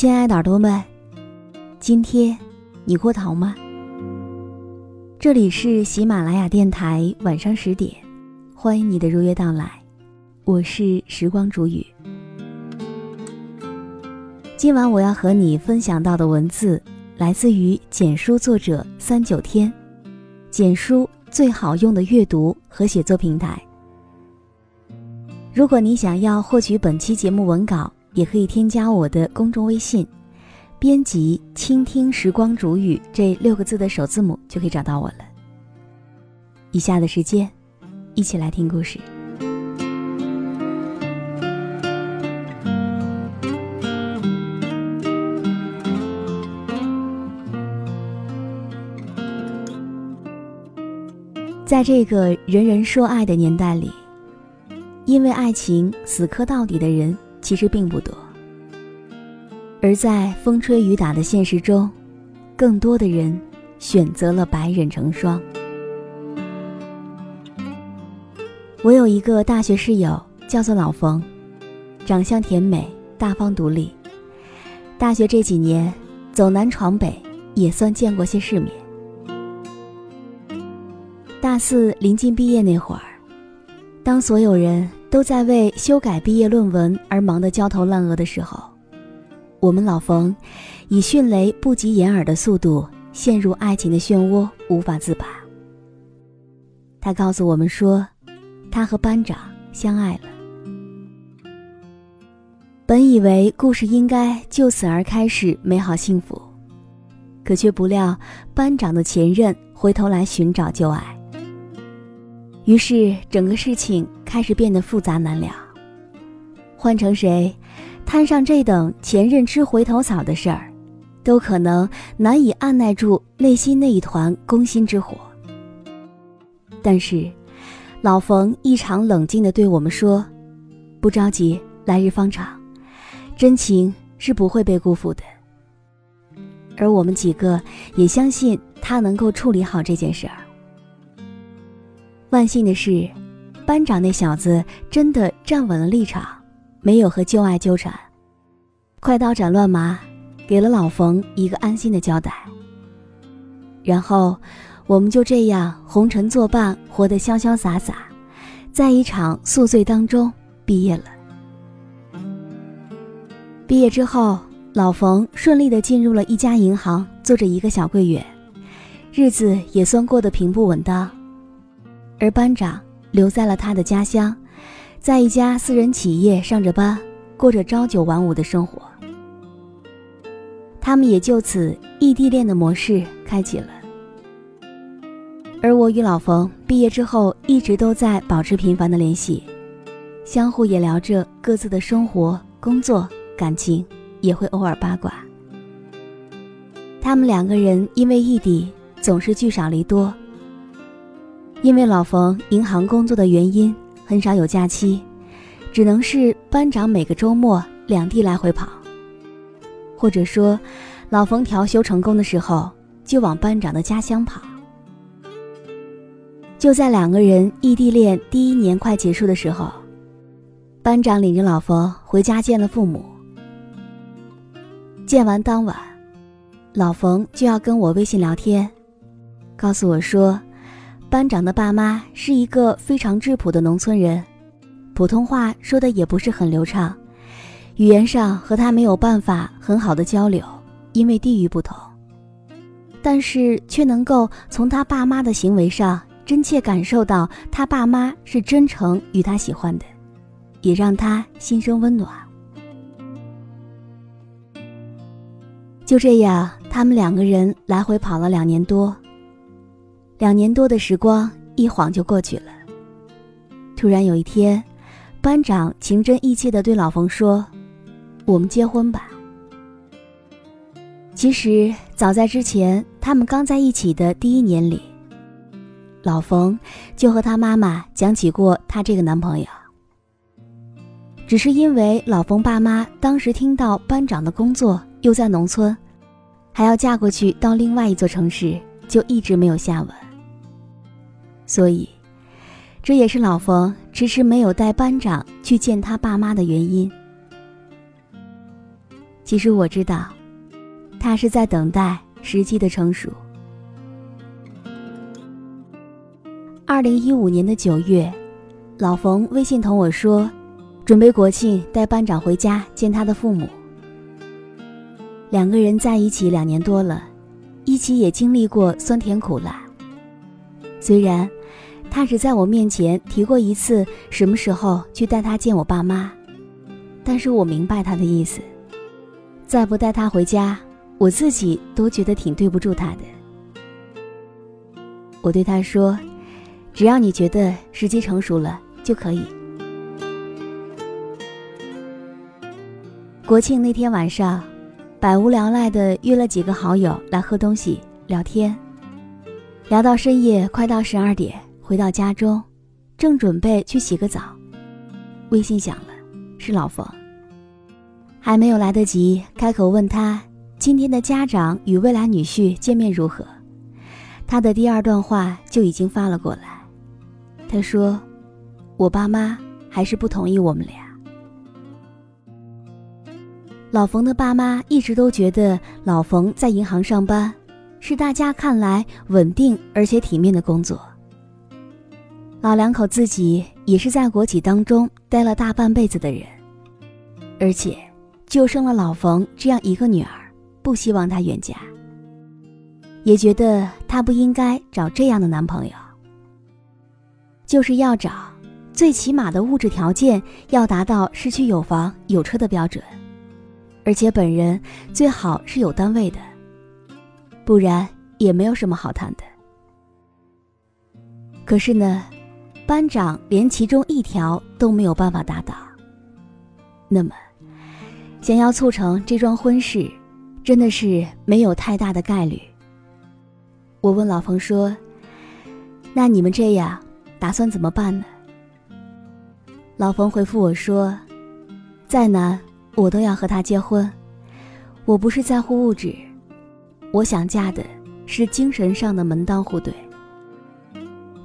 亲爱的耳朵们，今天你过得好吗？这里是喜马拉雅电台，晚上十点，欢迎你的如约到来，我是时光煮雨。今晚我要和你分享到的文字来自于简书作者三九天，简书最好用的阅读和写作平台。如果你想要获取本期节目文稿。也可以添加我的公众微信，编辑“倾听时光煮雨”这六个字的首字母就可以找到我了。以下的时间，一起来听故事。在这个人人说爱的年代里，因为爱情死磕到底的人。其实并不多，而在风吹雨打的现实中，更多的人选择了白忍成双。我有一个大学室友，叫做老冯，长相甜美，大方独立。大学这几年走南闯北，也算见过些世面。大四临近毕业那会儿，当所有人。都在为修改毕业论文而忙得焦头烂额的时候，我们老冯以迅雷不及掩耳的速度陷入爱情的漩涡，无法自拔。他告诉我们说，他和班长相爱了。本以为故事应该就此而开始美好幸福，可却不料班长的前任回头来寻找旧爱。于是，整个事情开始变得复杂难了。换成谁，摊上这等前任吃回头草的事儿，都可能难以按耐住内心那一团攻心之火。但是，老冯异常冷静地对我们说：“不着急，来日方长，真情是不会被辜负的。”而我们几个也相信他能够处理好这件事儿。万幸的是，班长那小子真的站稳了立场，没有和旧爱纠缠，快刀斩乱麻，给了老冯一个安心的交代。然后，我们就这样红尘作伴，活得潇潇洒洒，在一场宿醉当中毕业了。毕业之后，老冯顺利的进入了一家银行，做着一个小柜员，日子也算过得平步稳当。而班长留在了他的家乡，在一家私人企业上着班，过着朝九晚五的生活。他们也就此异地恋的模式开启了。而我与老冯毕业之后，一直都在保持频繁的联系，相互也聊着各自的生活、工作、感情，也会偶尔八卦。他们两个人因为异地，总是聚少离多。因为老冯银行工作的原因，很少有假期，只能是班长每个周末两地来回跑。或者说，老冯调休成功的时候，就往班长的家乡跑。就在两个人异地恋第一年快结束的时候，班长领着老冯回家见了父母。见完当晚，老冯就要跟我微信聊天。告诉我说，班长的爸妈是一个非常质朴的农村人，普通话说的也不是很流畅，语言上和他没有办法很好的交流，因为地域不同。但是却能够从他爸妈的行为上真切感受到他爸妈是真诚与他喜欢的，也让他心生温暖。就这样，他们两个人来回跑了两年多。两年多的时光一晃就过去了。突然有一天，班长情真意切地对老冯说：“我们结婚吧。”其实早在之前，他们刚在一起的第一年里，老冯就和他妈妈讲起过他这个男朋友。只是因为老冯爸妈当时听到班长的工作又在农村，还要嫁过去到另外一座城市，就一直没有下文。所以，这也是老冯迟迟没有带班长去见他爸妈的原因。其实我知道。他是在等待时机的成熟。二零一五年的九月，老冯微信同我说，准备国庆带班长回家见他的父母。两个人在一起两年多了，一起也经历过酸甜苦辣。虽然他只在我面前提过一次什么时候去带他见我爸妈，但是我明白他的意思，再不带他回家。我自己都觉得挺对不住他的。我对他说：“只要你觉得时机成熟了就可以。”国庆那天晚上，百无聊赖的约了几个好友来喝东西聊天，聊到深夜快到十二点，回到家中，正准备去洗个澡，微信响了，是老冯。还没有来得及开口问他。今天的家长与未来女婿见面如何？他的第二段话就已经发了过来。他说：“我爸妈还是不同意我们俩。”老冯的爸妈一直都觉得老冯在银行上班，是大家看来稳定而且体面的工作。老两口自己也是在国企当中待了大半辈子的人，而且就生了老冯这样一个女儿。不希望她远嫁，也觉得她不应该找这样的男朋友。就是要找，最起码的物质条件要达到市区有房有车的标准，而且本人最好是有单位的，不然也没有什么好谈的。可是呢，班长连其中一条都没有办法达到。那么，想要促成这桩婚事。真的是没有太大的概率。我问老冯说：“那你们这样打算怎么办呢？”老冯回复我说：“再难我都要和他结婚。我不是在乎物质，我想嫁的是精神上的门当户对。”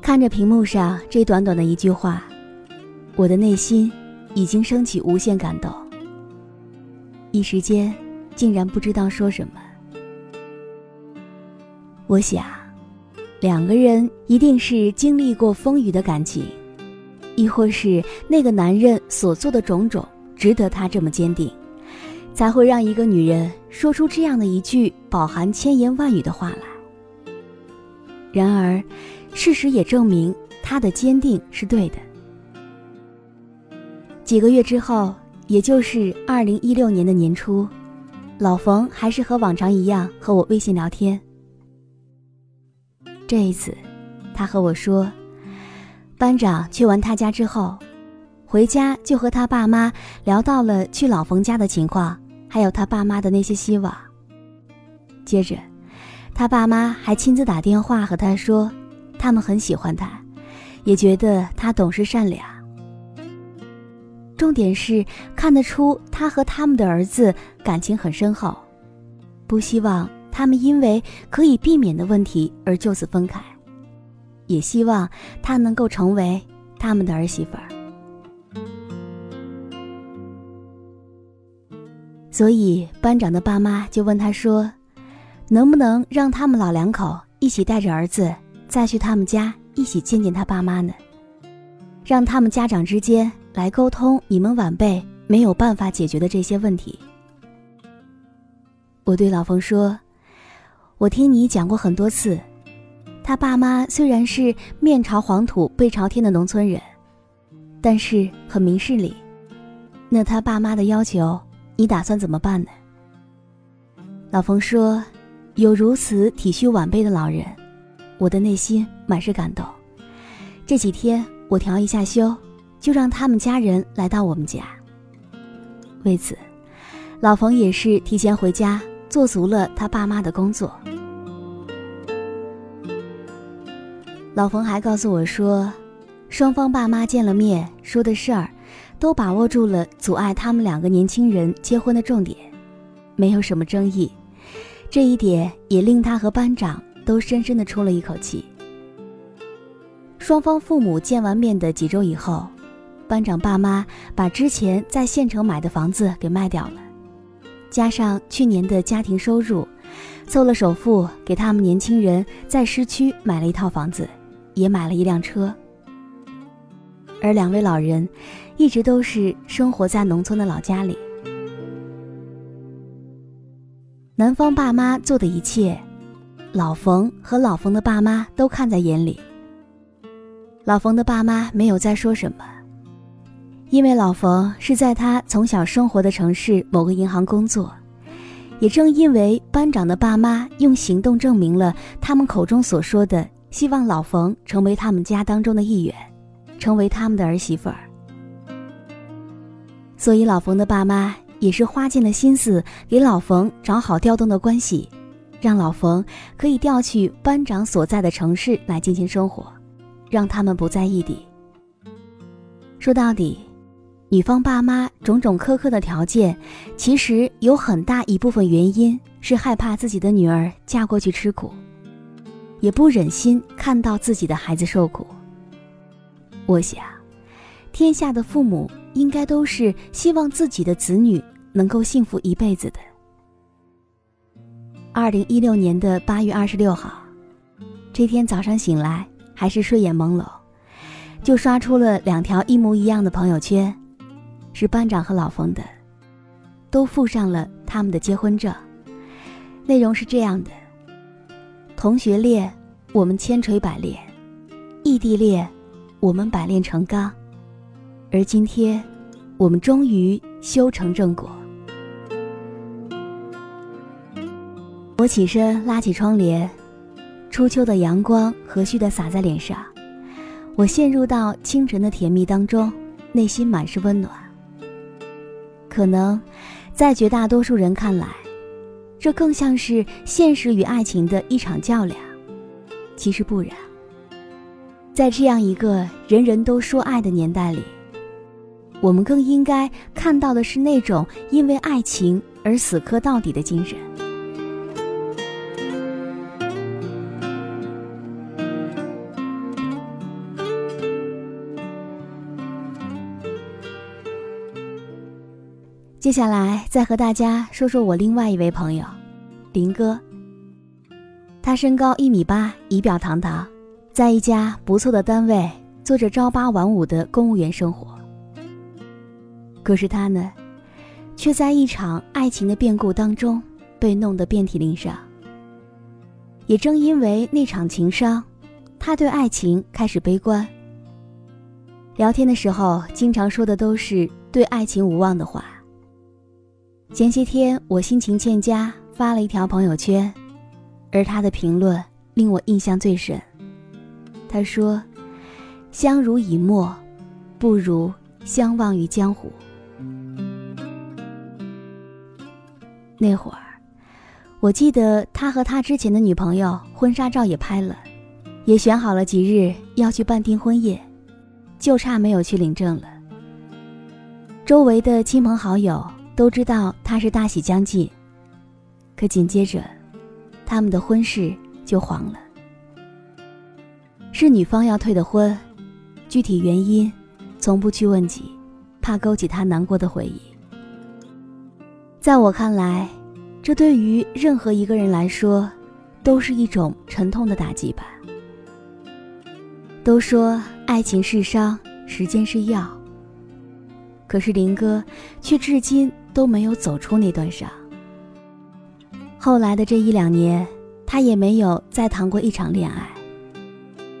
看着屏幕上这短短的一句话，我的内心已经升起无限感动，一时间。竟然不知道说什么。我想，两个人一定是经历过风雨的感情，亦或是那个男人所做的种种值得他这么坚定，才会让一个女人说出这样的一句饱含千言万语的话来。然而，事实也证明他的坚定是对的。几个月之后，也就是二零一六年的年初。老冯还是和往常一样和我微信聊天。这一次，他和我说，班长去完他家之后，回家就和他爸妈聊到了去老冯家的情况，还有他爸妈的那些希望。接着，他爸妈还亲自打电话和他说，他们很喜欢他，也觉得他懂事善良。重点是看得出他和他们的儿子感情很深厚，不希望他们因为可以避免的问题而就此分开，也希望他能够成为他们的儿媳妇儿。所以班长的爸妈就问他说：“能不能让他们老两口一起带着儿子再去他们家一起见见他爸妈呢？让他们家长之间来沟通你们晚辈没有办法解决的这些问题。我对老冯说：“我听你讲过很多次，他爸妈虽然是面朝黄土背朝天的农村人，但是很明事理。那他爸妈的要求，你打算怎么办呢？”老冯说：“有如此体恤晚辈的老人，我的内心满是感动。这几天我调一下休，就让他们家人来到我们家。为此，老冯也是提前回家。”做足了他爸妈的工作。老冯还告诉我说，双方爸妈见了面说的事儿，都把握住了阻碍他们两个年轻人结婚的重点，没有什么争议。这一点也令他和班长都深深的出了一口气。双方父母见完面的几周以后，班长爸妈把之前在县城买的房子给卖掉了。加上去年的家庭收入，凑了首付，给他们年轻人在市区买了一套房子，也买了一辆车。而两位老人，一直都是生活在农村的老家里。男方爸妈做的一切，老冯和老冯的爸妈都看在眼里。老冯的爸妈没有再说什么。因为老冯是在他从小生活的城市某个银行工作，也正因为班长的爸妈用行动证明了他们口中所说的希望老冯成为他们家当中的一员，成为他们的儿媳妇儿，所以老冯的爸妈也是花尽了心思给老冯找好调动的关系，让老冯可以调去班长所在的城市来进行生活，让他们不在异地。说到底。女方爸妈种种苛刻的条件，其实有很大一部分原因是害怕自己的女儿嫁过去吃苦，也不忍心看到自己的孩子受苦。我想，天下的父母应该都是希望自己的子女能够幸福一辈子的。二零一六年的八月二十六号，这天早上醒来还是睡眼朦胧，就刷出了两条一模一样的朋友圈。是班长和老冯的，都附上了他们的结婚证。内容是这样的：同学恋，我们千锤百炼；异地恋，我们百炼成钢。而今天，我们终于修成正果。我起身拉起窗帘，初秋的阳光和煦的洒在脸上，我陷入到清晨的甜蜜当中，内心满是温暖。可能，在绝大多数人看来，这更像是现实与爱情的一场较量。其实不然，在这样一个人人都说爱的年代里，我们更应该看到的是那种因为爱情而死磕到底的精神。接下来再和大家说说我另外一位朋友，林哥。他身高一米八，仪表堂堂，在一家不错的单位做着朝八晚五的公务员生活。可是他呢，却在一场爱情的变故当中被弄得遍体鳞伤。也正因为那场情伤，他对爱情开始悲观。聊天的时候，经常说的都是对爱情无望的话。前些天我心情欠佳，发了一条朋友圈，而他的评论令我印象最深。他说：“相濡以沫，不如相忘于江湖。”那会儿，我记得他和他之前的女朋友婚纱照也拍了，也选好了几日要去办订婚宴，就差没有去领证了。周围的亲朋好友。都知道他是大喜将近，可紧接着，他们的婚事就黄了。是女方要退的婚，具体原因从不去问及，怕勾起他难过的回忆。在我看来，这对于任何一个人来说，都是一种沉痛的打击吧。都说爱情是伤，时间是药。可是林哥却至今都没有走出那段伤。后来的这一两年，他也没有再谈过一场恋爱。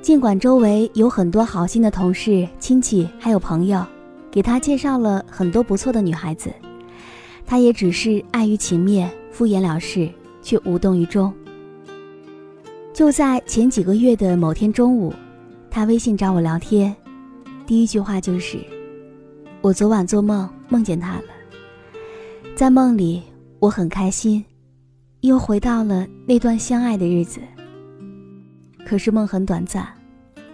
尽管周围有很多好心的同事、亲戚还有朋友，给他介绍了很多不错的女孩子，他也只是碍于情面敷衍了事，却无动于衷。就在前几个月的某天中午，他微信找我聊天，第一句话就是：“我昨晚做梦梦见他了，在梦里我很开心，又回到了那段相爱的日子。”可是梦很短暂，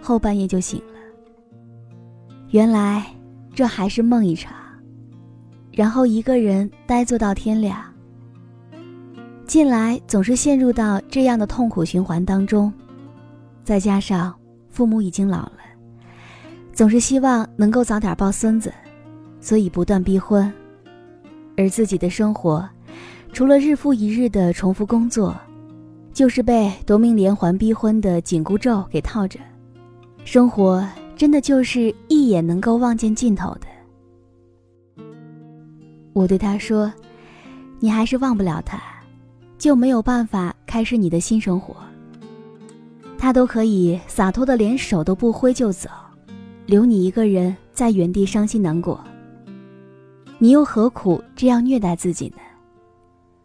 后半夜就醒了。原来这还是梦一场，然后一个人呆坐到天亮。近来总是陷入到这样的痛苦循环当中，再加上父母已经老了，总是希望能够早点抱孙子，所以不断逼婚，而自己的生活，除了日复一日的重复工作。就是被夺命连环逼婚的紧箍咒给套着，生活真的就是一眼能够望见尽头的。我对他说：“你还是忘不了他，就没有办法开始你的新生活。他都可以洒脱的连手都不挥就走，留你一个人在原地伤心难过。你又何苦这样虐待自己呢？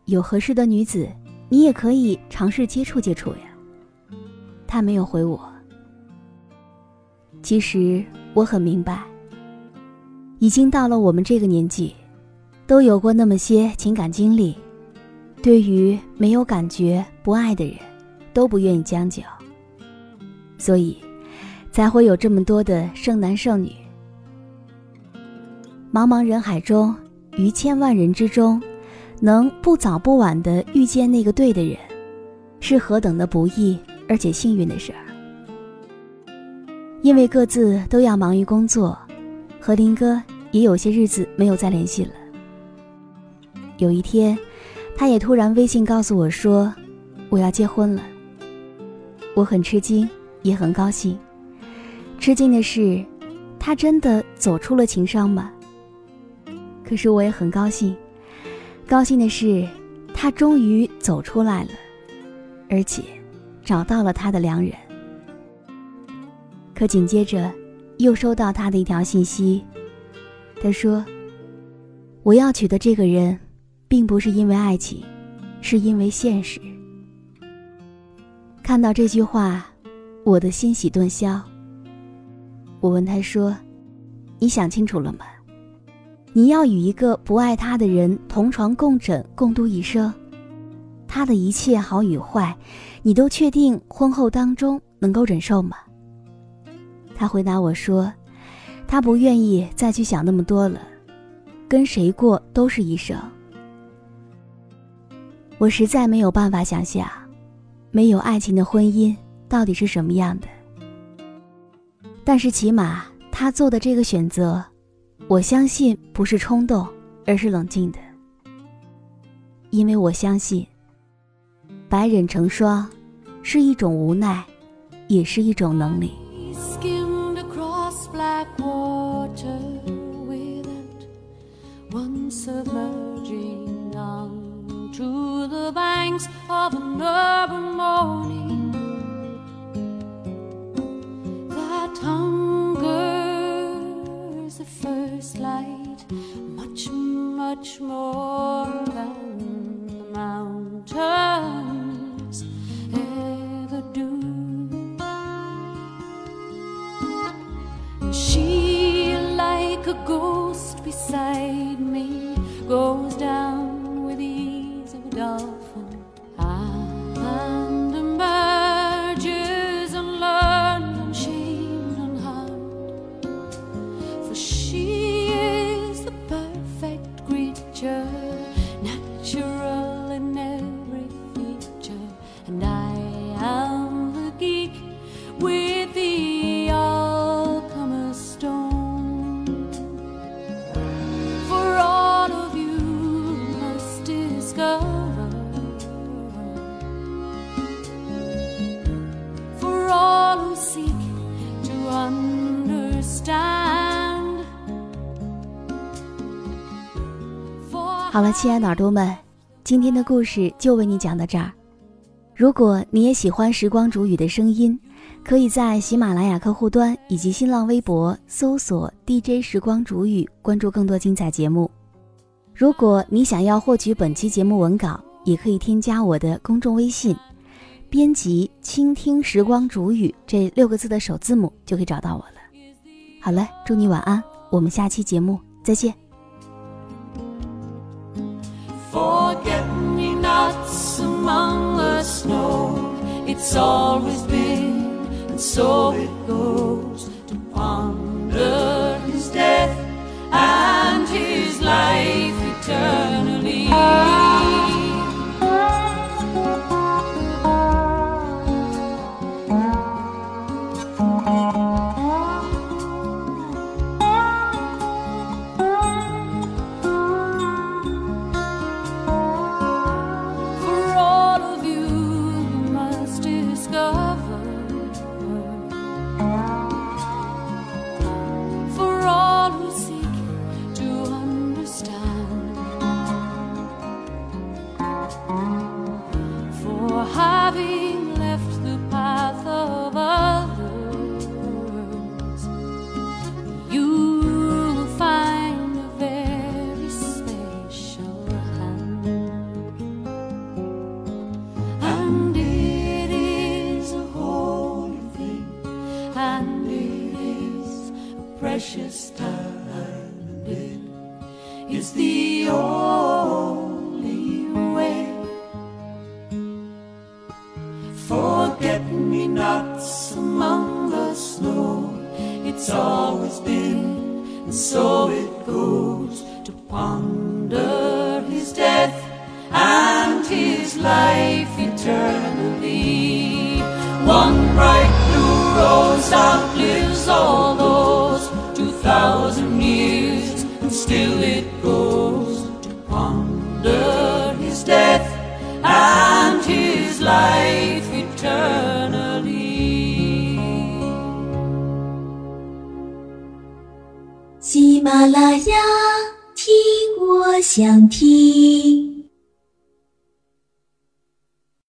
有合适的女子。”你也可以尝试接触接触呀。他没有回我。其实我很明白，已经到了我们这个年纪，都有过那么些情感经历，对于没有感觉、不爱的人，都不愿意将就，所以才会有这么多的剩男剩女。茫茫人海中，于千万人之中。能不早不晚的遇见那个对的人，是何等的不易而且幸运的事儿。因为各自都要忙于工作，和林哥也有些日子没有再联系了。有一天，他也突然微信告诉我说：“我要结婚了。”我很吃惊，也很高兴。吃惊的是，他真的走出了情伤吗？可是我也很高兴。高兴的是，他终于走出来了，而且找到了他的良人。可紧接着，又收到他的一条信息，他说：“我要娶的这个人，并不是因为爱情，是因为现实。”看到这句话，我的欣喜顿消。我问他说：“你想清楚了吗？”你要与一个不爱他的人同床共枕共度一生，他的一切好与坏，你都确定婚后当中能够忍受吗？他回答我说，他不愿意再去想那么多了，跟谁过都是一生。我实在没有办法想象，没有爱情的婚姻到底是什么样的。但是起码他做的这个选择。我相信不是冲动，而是冷静的，因为我相信，白忍成霜，是一种无奈，也是一种能力。the banks of an urban morning. That hunger's the first light Much, much more than 好了，亲爱的耳朵们，今天的故事就为你讲到这儿。如果你也喜欢时光煮雨的声音，可以在喜马拉雅客户端以及新浪微博搜索 “DJ 时光煮雨”，关注更多精彩节目。如果你想要获取本期节目文稿，也可以添加我的公众微信，编辑“倾听时光煮雨”这六个字的首字母，就可以找到我了。好了，祝你晚安，我们下期节目再见。So it goes to ponder his death and his life eternally. And so it goes to ponder 喜马拉雅，听我想听。